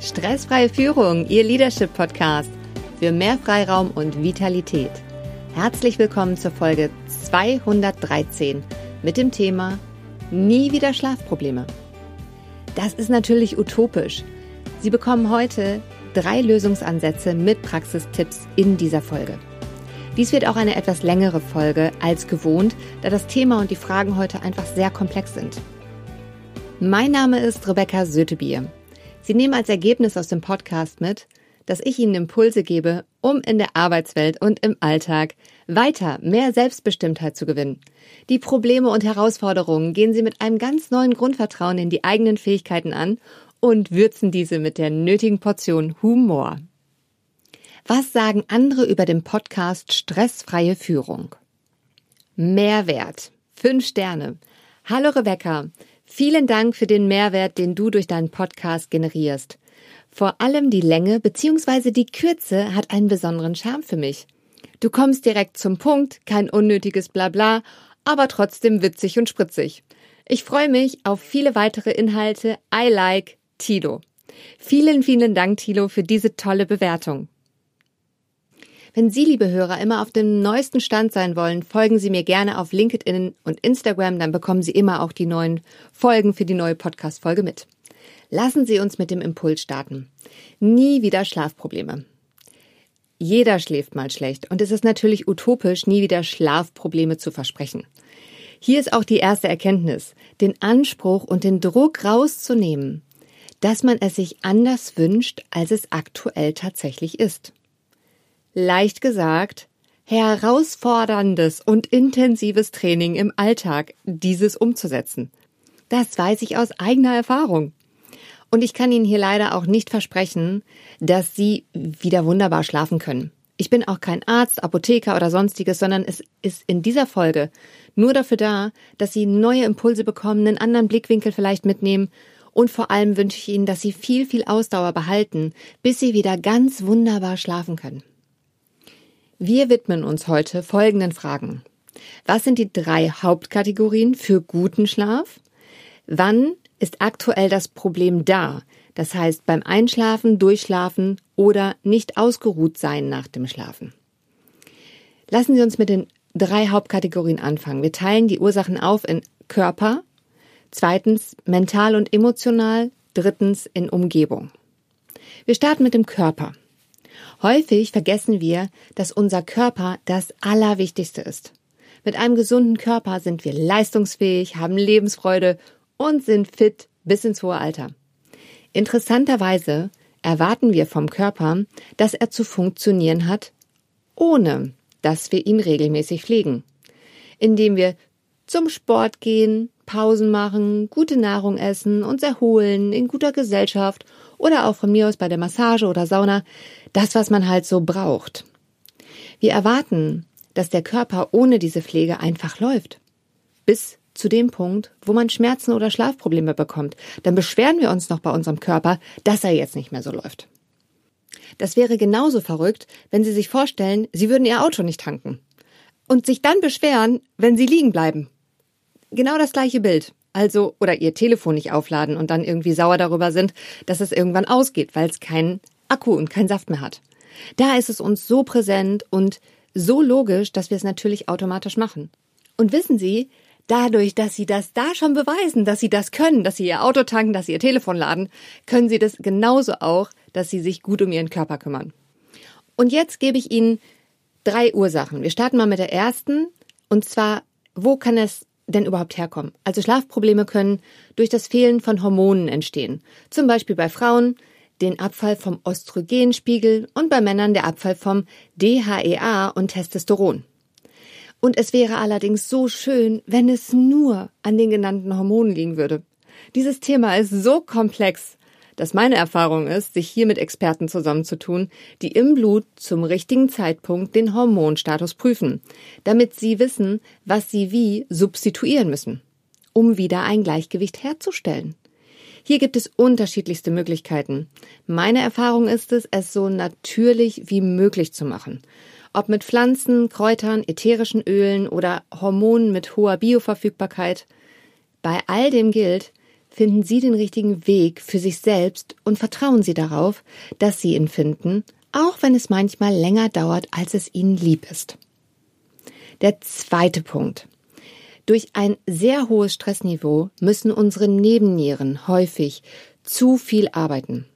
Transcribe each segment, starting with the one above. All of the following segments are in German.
Stressfreie Führung, Ihr Leadership Podcast für mehr Freiraum und Vitalität. Herzlich willkommen zur Folge 213 mit dem Thema Nie wieder Schlafprobleme. Das ist natürlich utopisch. Sie bekommen heute drei Lösungsansätze mit Praxistipps in dieser Folge. Dies wird auch eine etwas längere Folge als gewohnt, da das Thema und die Fragen heute einfach sehr komplex sind. Mein Name ist Rebecca Sötebier. Sie nehmen als Ergebnis aus dem Podcast mit, dass ich Ihnen Impulse gebe, um in der Arbeitswelt und im Alltag weiter mehr Selbstbestimmtheit zu gewinnen. Die Probleme und Herausforderungen gehen Sie mit einem ganz neuen Grundvertrauen in die eigenen Fähigkeiten an und würzen diese mit der nötigen Portion Humor. Was sagen andere über den Podcast Stressfreie Führung? Mehrwert. Fünf Sterne. Hallo Rebecca. Vielen Dank für den Mehrwert, den du durch deinen Podcast generierst. Vor allem die Länge bzw. die Kürze hat einen besonderen Charme für mich. Du kommst direkt zum Punkt, kein unnötiges Blabla, aber trotzdem witzig und spritzig. Ich freue mich auf viele weitere Inhalte. I like Tilo. Vielen, vielen Dank, Tilo, für diese tolle Bewertung. Wenn Sie, liebe Hörer, immer auf dem neuesten Stand sein wollen, folgen Sie mir gerne auf LinkedIn und Instagram, dann bekommen Sie immer auch die neuen Folgen für die neue Podcast-Folge mit. Lassen Sie uns mit dem Impuls starten. Nie wieder Schlafprobleme. Jeder schläft mal schlecht und es ist natürlich utopisch, nie wieder Schlafprobleme zu versprechen. Hier ist auch die erste Erkenntnis, den Anspruch und den Druck rauszunehmen, dass man es sich anders wünscht, als es aktuell tatsächlich ist leicht gesagt, herausforderndes und intensives Training im Alltag, dieses umzusetzen. Das weiß ich aus eigener Erfahrung. Und ich kann Ihnen hier leider auch nicht versprechen, dass Sie wieder wunderbar schlafen können. Ich bin auch kein Arzt, Apotheker oder sonstiges, sondern es ist in dieser Folge nur dafür da, dass Sie neue Impulse bekommen, einen anderen Blickwinkel vielleicht mitnehmen und vor allem wünsche ich Ihnen, dass Sie viel, viel Ausdauer behalten, bis Sie wieder ganz wunderbar schlafen können. Wir widmen uns heute folgenden Fragen. Was sind die drei Hauptkategorien für guten Schlaf? Wann ist aktuell das Problem da? Das heißt beim Einschlafen, Durchschlafen oder nicht ausgeruht sein nach dem Schlafen. Lassen Sie uns mit den drei Hauptkategorien anfangen. Wir teilen die Ursachen auf in Körper, zweitens mental und emotional, drittens in Umgebung. Wir starten mit dem Körper. Häufig vergessen wir, dass unser Körper das Allerwichtigste ist. Mit einem gesunden Körper sind wir leistungsfähig, haben Lebensfreude und sind fit bis ins hohe Alter. Interessanterweise erwarten wir vom Körper, dass er zu funktionieren hat, ohne dass wir ihn regelmäßig pflegen. Indem wir zum Sport gehen, Pausen machen, gute Nahrung essen, uns erholen, in guter Gesellschaft oder auch von mir aus bei der Massage oder Sauna, das, was man halt so braucht. Wir erwarten, dass der Körper ohne diese Pflege einfach läuft. Bis zu dem Punkt, wo man Schmerzen oder Schlafprobleme bekommt. Dann beschweren wir uns noch bei unserem Körper, dass er jetzt nicht mehr so läuft. Das wäre genauso verrückt, wenn Sie sich vorstellen, Sie würden Ihr Auto nicht tanken. Und sich dann beschweren, wenn Sie liegen bleiben. Genau das gleiche Bild. Also, oder Ihr Telefon nicht aufladen und dann irgendwie sauer darüber sind, dass es irgendwann ausgeht, weil es keinen Akku und keinen Saft mehr hat. Da ist es uns so präsent und so logisch, dass wir es natürlich automatisch machen. Und wissen Sie, dadurch, dass Sie das da schon beweisen, dass Sie das können, dass Sie Ihr Auto tanken, dass Sie Ihr Telefon laden, können Sie das genauso auch, dass Sie sich gut um Ihren Körper kümmern. Und jetzt gebe ich Ihnen drei Ursachen. Wir starten mal mit der ersten, und zwar, wo kann es denn überhaupt herkommen? Also Schlafprobleme können durch das Fehlen von Hormonen entstehen. Zum Beispiel bei Frauen den Abfall vom Östrogenspiegel und bei Männern der Abfall vom DHEA und Testosteron. Und es wäre allerdings so schön, wenn es nur an den genannten Hormonen liegen würde. Dieses Thema ist so komplex, dass meine Erfahrung ist, sich hier mit Experten zusammenzutun, die im Blut zum richtigen Zeitpunkt den Hormonstatus prüfen, damit sie wissen, was sie wie substituieren müssen, um wieder ein Gleichgewicht herzustellen. Hier gibt es unterschiedlichste Möglichkeiten. Meine Erfahrung ist es, es so natürlich wie möglich zu machen. Ob mit Pflanzen, Kräutern, ätherischen Ölen oder Hormonen mit hoher Bioverfügbarkeit. Bei all dem gilt, finden Sie den richtigen Weg für sich selbst und vertrauen Sie darauf, dass Sie ihn finden, auch wenn es manchmal länger dauert, als es Ihnen lieb ist. Der zweite Punkt. Durch ein sehr hohes Stressniveau müssen unsere Nebennieren häufig zu viel arbeiten.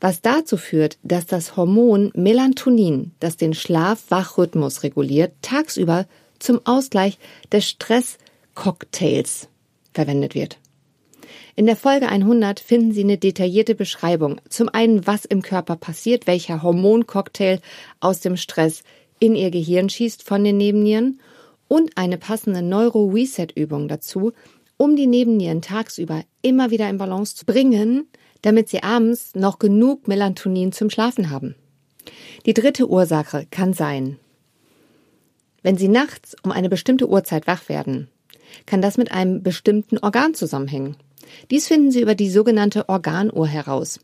Was dazu führt, dass das Hormon Melatonin, das den Schlaf-Wach-Rhythmus reguliert, tagsüber zum Ausgleich des Stresscocktails verwendet wird. In der Folge 100 finden Sie eine detaillierte Beschreibung. Zum einen, was im Körper passiert, welcher Hormoncocktail aus dem Stress in Ihr Gehirn schießt von den Nebennieren und eine passende Neuro-Reset-Übung dazu, um die Nebennieren tagsüber immer wieder in Balance zu bringen, damit sie abends noch genug Melatonin zum Schlafen haben. Die dritte Ursache kann sein, wenn Sie nachts um eine bestimmte Uhrzeit wach werden, kann das mit einem bestimmten Organ zusammenhängen. Dies finden Sie über die sogenannte Organuhr heraus.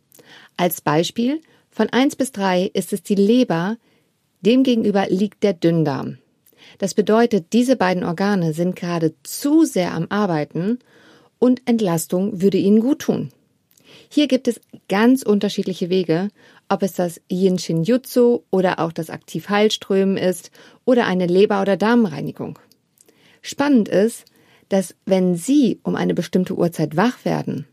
Als Beispiel von 1 bis 3 ist es die Leber, demgegenüber liegt der Dünndarm. Das bedeutet, diese beiden Organe sind gerade zu sehr am Arbeiten und Entlastung würde ihnen gut tun. Hier gibt es ganz unterschiedliche Wege, ob es das Yin Shin Jutsu oder auch das Aktiv-Heilströmen ist oder eine Leber- oder Darmreinigung. Spannend ist, dass wenn Sie um eine bestimmte Uhrzeit wach werden,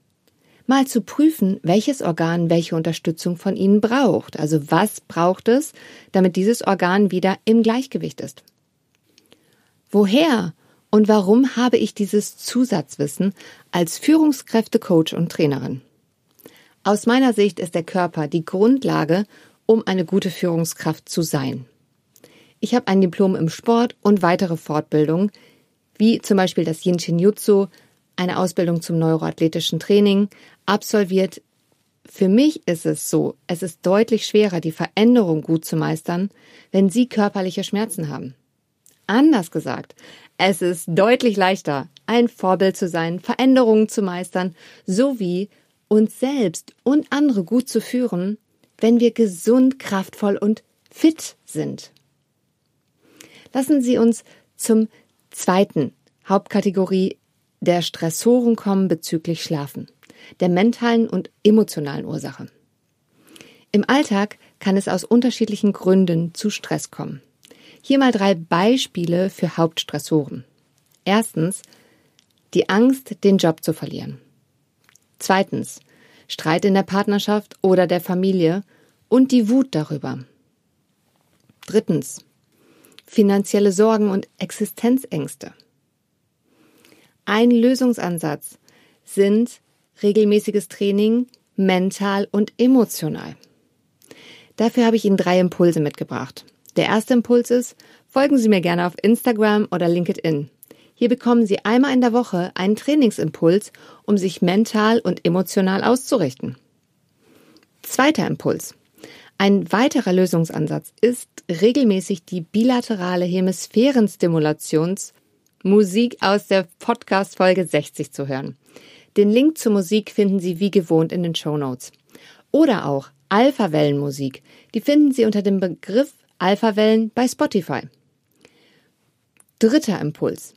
mal zu prüfen, welches Organ welche Unterstützung von Ihnen braucht. Also was braucht es, damit dieses Organ wieder im Gleichgewicht ist. Woher und warum habe ich dieses Zusatzwissen als Führungskräfte-Coach und Trainerin? Aus meiner Sicht ist der Körper die Grundlage, um eine gute Führungskraft zu sein. Ich habe ein Diplom im Sport und weitere Fortbildungen, wie zum Beispiel das Yin Shin Jutsu, eine Ausbildung zum neuroathletischen Training, absolviert. Für mich ist es so, es ist deutlich schwerer, die Veränderung gut zu meistern, wenn Sie körperliche Schmerzen haben. Anders gesagt, es ist deutlich leichter, ein Vorbild zu sein, Veränderungen zu meistern, sowie uns selbst und andere gut zu führen, wenn wir gesund, kraftvoll und fit sind. Lassen Sie uns zum zweiten Hauptkategorie der Stressoren kommen bezüglich Schlafen, der mentalen und emotionalen Ursache. Im Alltag kann es aus unterschiedlichen Gründen zu Stress kommen. Hier mal drei Beispiele für Hauptstressoren. Erstens die Angst, den Job zu verlieren. Zweitens Streit in der Partnerschaft oder der Familie und die Wut darüber. Drittens finanzielle Sorgen und Existenzängste. Ein Lösungsansatz sind regelmäßiges Training mental und emotional. Dafür habe ich Ihnen drei Impulse mitgebracht. Der erste Impuls ist, folgen Sie mir gerne auf Instagram oder LinkedIn. Hier bekommen Sie einmal in der Woche einen Trainingsimpuls, um sich mental und emotional auszurichten. Zweiter Impuls. Ein weiterer Lösungsansatz ist, regelmäßig die bilaterale Hemisphärenstimulationsmusik aus der Podcast-Folge 60 zu hören. Den Link zur Musik finden Sie wie gewohnt in den Show Notes. Oder auch Alpha-Wellenmusik. Die finden Sie unter dem Begriff Alpha-Wellen bei Spotify. Dritter Impuls.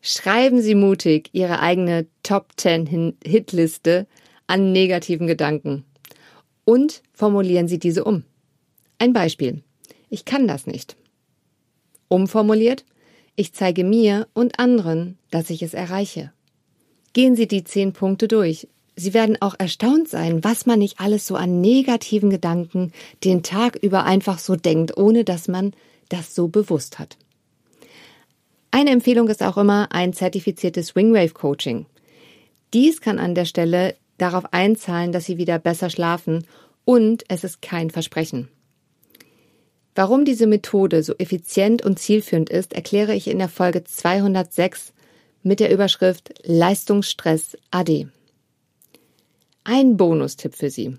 Schreiben Sie mutig Ihre eigene Top 10 Hitliste an negativen Gedanken und formulieren Sie diese um. Ein Beispiel. Ich kann das nicht. Umformuliert. Ich zeige mir und anderen, dass ich es erreiche. Gehen Sie die zehn Punkte durch. Sie werden auch erstaunt sein, was man nicht alles so an negativen Gedanken den Tag über einfach so denkt, ohne dass man das so bewusst hat. Eine Empfehlung ist auch immer ein zertifiziertes Wingwave Coaching. Dies kann an der Stelle darauf einzahlen, dass Sie wieder besser schlafen und es ist kein Versprechen. Warum diese Methode so effizient und zielführend ist, erkläre ich in der Folge 206 mit der Überschrift Leistungsstress AD. Ein Bonustipp für Sie.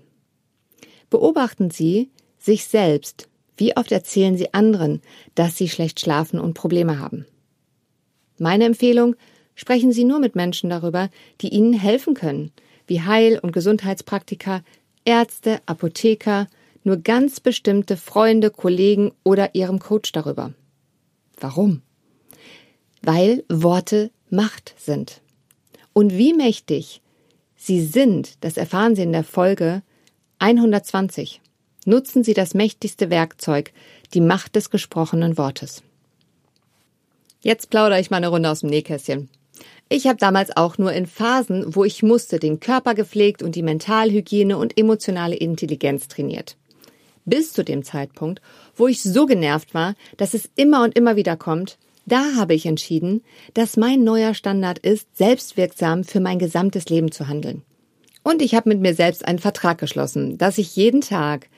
Beobachten Sie sich selbst. Wie oft erzählen Sie anderen, dass Sie schlecht schlafen und Probleme haben? Meine Empfehlung, sprechen Sie nur mit Menschen darüber, die Ihnen helfen können, wie Heil- und Gesundheitspraktiker, Ärzte, Apotheker, nur ganz bestimmte Freunde, Kollegen oder Ihrem Coach darüber. Warum? Weil Worte Macht sind. und wie mächtig sie sind, das erfahren Sie in der Folge 120. Nutzen Sie das mächtigste Werkzeug, die Macht des gesprochenen Wortes. Jetzt plaudere ich mal eine Runde aus dem Nähkästchen. Ich habe damals auch nur in Phasen, wo ich musste, den Körper gepflegt und die Mentalhygiene und emotionale Intelligenz trainiert. Bis zu dem Zeitpunkt, wo ich so genervt war, dass es immer und immer wieder kommt, da habe ich entschieden, dass mein neuer Standard ist, selbstwirksam für mein gesamtes Leben zu handeln. Und ich habe mit mir selbst einen Vertrag geschlossen, dass ich jeden Tag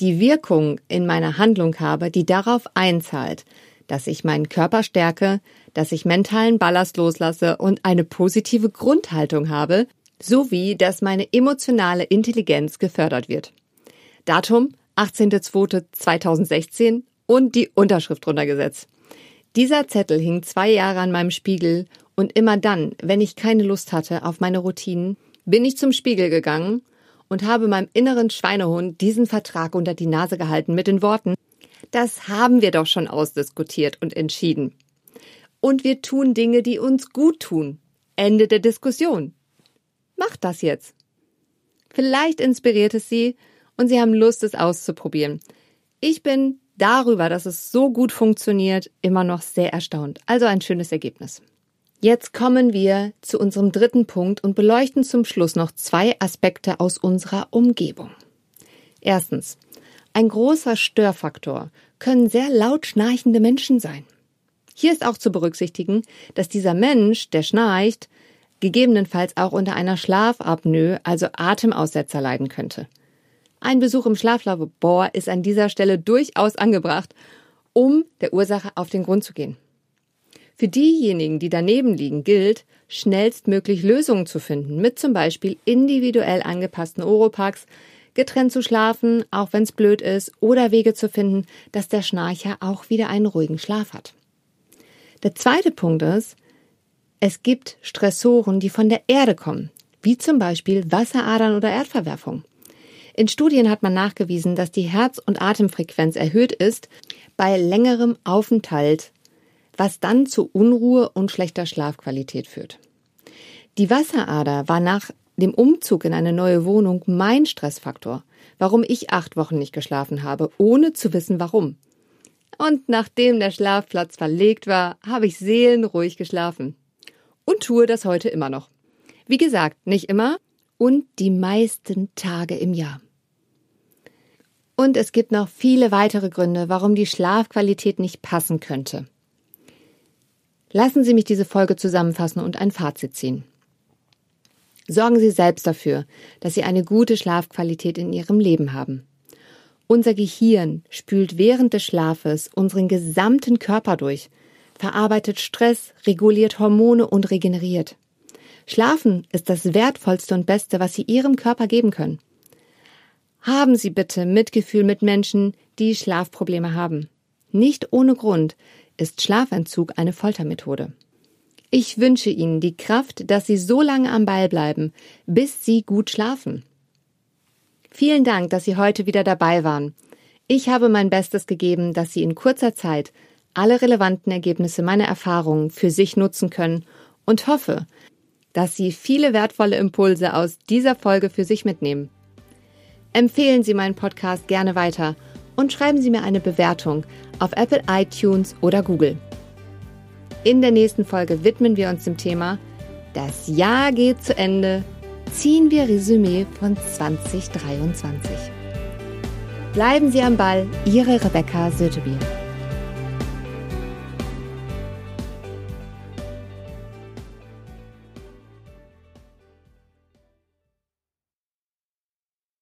die Wirkung in meiner Handlung habe, die darauf einzahlt, dass ich meinen Körper stärke, dass ich mentalen Ballast loslasse und eine positive Grundhaltung habe, sowie dass meine emotionale Intelligenz gefördert wird. Datum 18.02.2016 und die Unterschrift drunter gesetzt. Dieser Zettel hing zwei Jahre an meinem Spiegel und immer dann, wenn ich keine Lust hatte auf meine Routinen, bin ich zum Spiegel gegangen und habe meinem inneren Schweinehund diesen Vertrag unter die Nase gehalten mit den Worten, das haben wir doch schon ausdiskutiert und entschieden. Und wir tun Dinge, die uns gut tun. Ende der Diskussion. Macht das jetzt. Vielleicht inspiriert es Sie und Sie haben Lust, es auszuprobieren. Ich bin darüber, dass es so gut funktioniert, immer noch sehr erstaunt. Also ein schönes Ergebnis. Jetzt kommen wir zu unserem dritten Punkt und beleuchten zum Schluss noch zwei Aspekte aus unserer Umgebung. Erstens. Ein großer Störfaktor können sehr laut schnarchende Menschen sein. Hier ist auch zu berücksichtigen, dass dieser Mensch, der schnarcht, gegebenenfalls auch unter einer Schlafapnoe, also Atemaussetzer leiden könnte. Ein Besuch im Schlaflabor ist an dieser Stelle durchaus angebracht, um der Ursache auf den Grund zu gehen. Für diejenigen, die daneben liegen, gilt, schnellstmöglich Lösungen zu finden, mit zum Beispiel individuell angepassten Oropax, getrennt zu schlafen, auch wenn es blöd ist, oder Wege zu finden, dass der Schnarcher auch wieder einen ruhigen Schlaf hat. Der zweite Punkt ist, es gibt Stressoren, die von der Erde kommen, wie zum Beispiel Wasseradern oder Erdverwerfung. In Studien hat man nachgewiesen, dass die Herz- und Atemfrequenz erhöht ist bei längerem Aufenthalt, was dann zu Unruhe und schlechter Schlafqualität führt. Die Wasserader war nach dem Umzug in eine neue Wohnung mein Stressfaktor, warum ich acht Wochen nicht geschlafen habe, ohne zu wissen warum. Und nachdem der Schlafplatz verlegt war, habe ich seelenruhig geschlafen. Und tue das heute immer noch. Wie gesagt, nicht immer und die meisten Tage im Jahr. Und es gibt noch viele weitere Gründe, warum die Schlafqualität nicht passen könnte. Lassen Sie mich diese Folge zusammenfassen und ein Fazit ziehen. Sorgen Sie selbst dafür, dass Sie eine gute Schlafqualität in Ihrem Leben haben. Unser Gehirn spült während des Schlafes unseren gesamten Körper durch, verarbeitet Stress, reguliert Hormone und regeneriert. Schlafen ist das Wertvollste und Beste, was Sie Ihrem Körper geben können. Haben Sie bitte Mitgefühl mit Menschen, die Schlafprobleme haben. Nicht ohne Grund ist Schlafentzug eine Foltermethode. Ich wünsche Ihnen die Kraft, dass Sie so lange am Ball bleiben, bis Sie gut schlafen. Vielen Dank, dass Sie heute wieder dabei waren. Ich habe mein Bestes gegeben, dass Sie in kurzer Zeit alle relevanten Ergebnisse meiner Erfahrungen für sich nutzen können und hoffe, dass Sie viele wertvolle Impulse aus dieser Folge für sich mitnehmen. Empfehlen Sie meinen Podcast gerne weiter und schreiben Sie mir eine Bewertung auf Apple iTunes oder Google. In der nächsten Folge widmen wir uns dem Thema Das Jahr geht zu Ende. Ziehen wir Resümee von 2023. Bleiben Sie am Ball, Ihre Rebecca Sötebier.